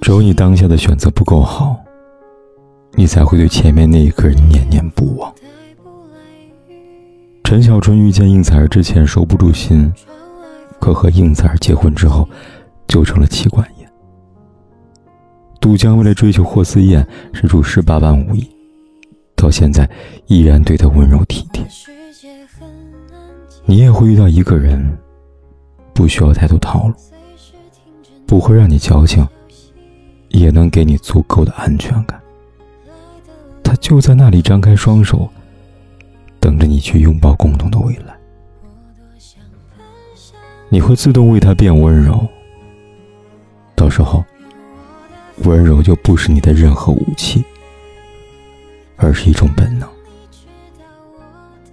只有你当下的选择不够好，你才会对前面那一个人念念不忘。陈小春遇见应采儿之前收不住心，可和应采儿结婚之后，就成了妻管严。杜江为了追求霍思燕，是入十八般武艺，到现在依然对她温柔体贴。你也会遇到一个人，不需要太多套路，不会让你矫情。也能给你足够的安全感。他就在那里张开双手，等着你去拥抱共同的未来。你会自动为他变温柔，到时候，温柔就不是你的任何武器，而是一种本能。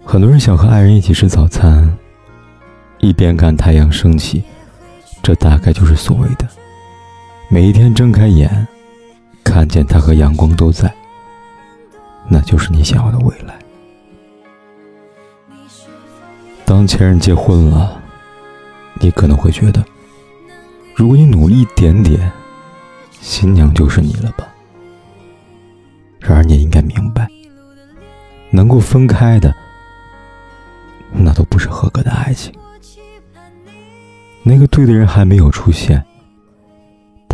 很多人想和爱人一起吃早餐，一边看太阳升起，这大概就是所谓的。每一天睁开眼，看见他和阳光都在，那就是你想要的未来。当前任结婚了，你可能会觉得，如果你努力一点点，新娘就是你了吧？然而你应该明白，能够分开的，那都不是合格的爱情。那个对的人还没有出现。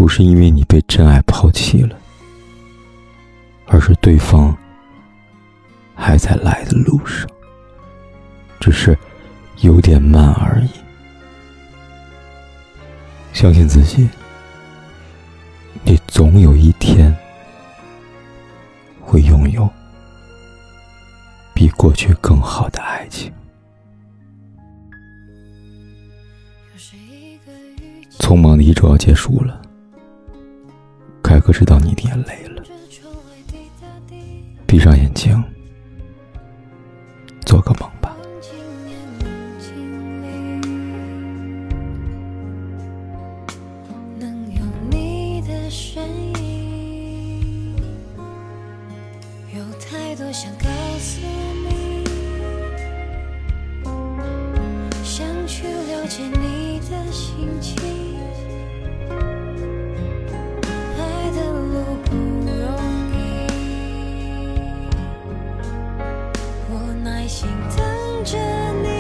不是因为你被真爱抛弃了，而是对方还在来的路上，只是有点慢而已。相信自己，你总有一天会拥有比过去更好的爱情。匆忙的一周要结束了。凯哥知道你的眼泪了，闭上眼睛，做个梦吧。有太多想告诉心等着你。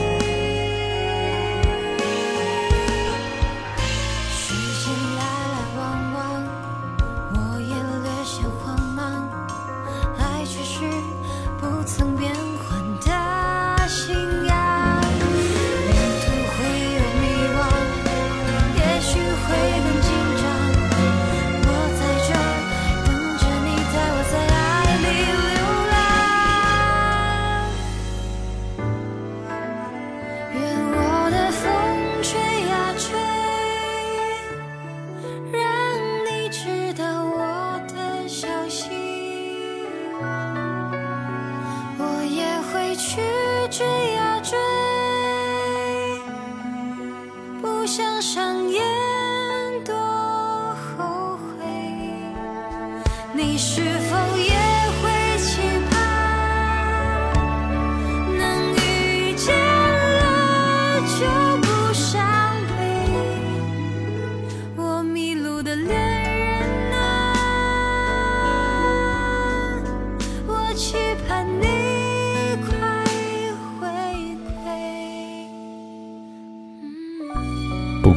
不想上演。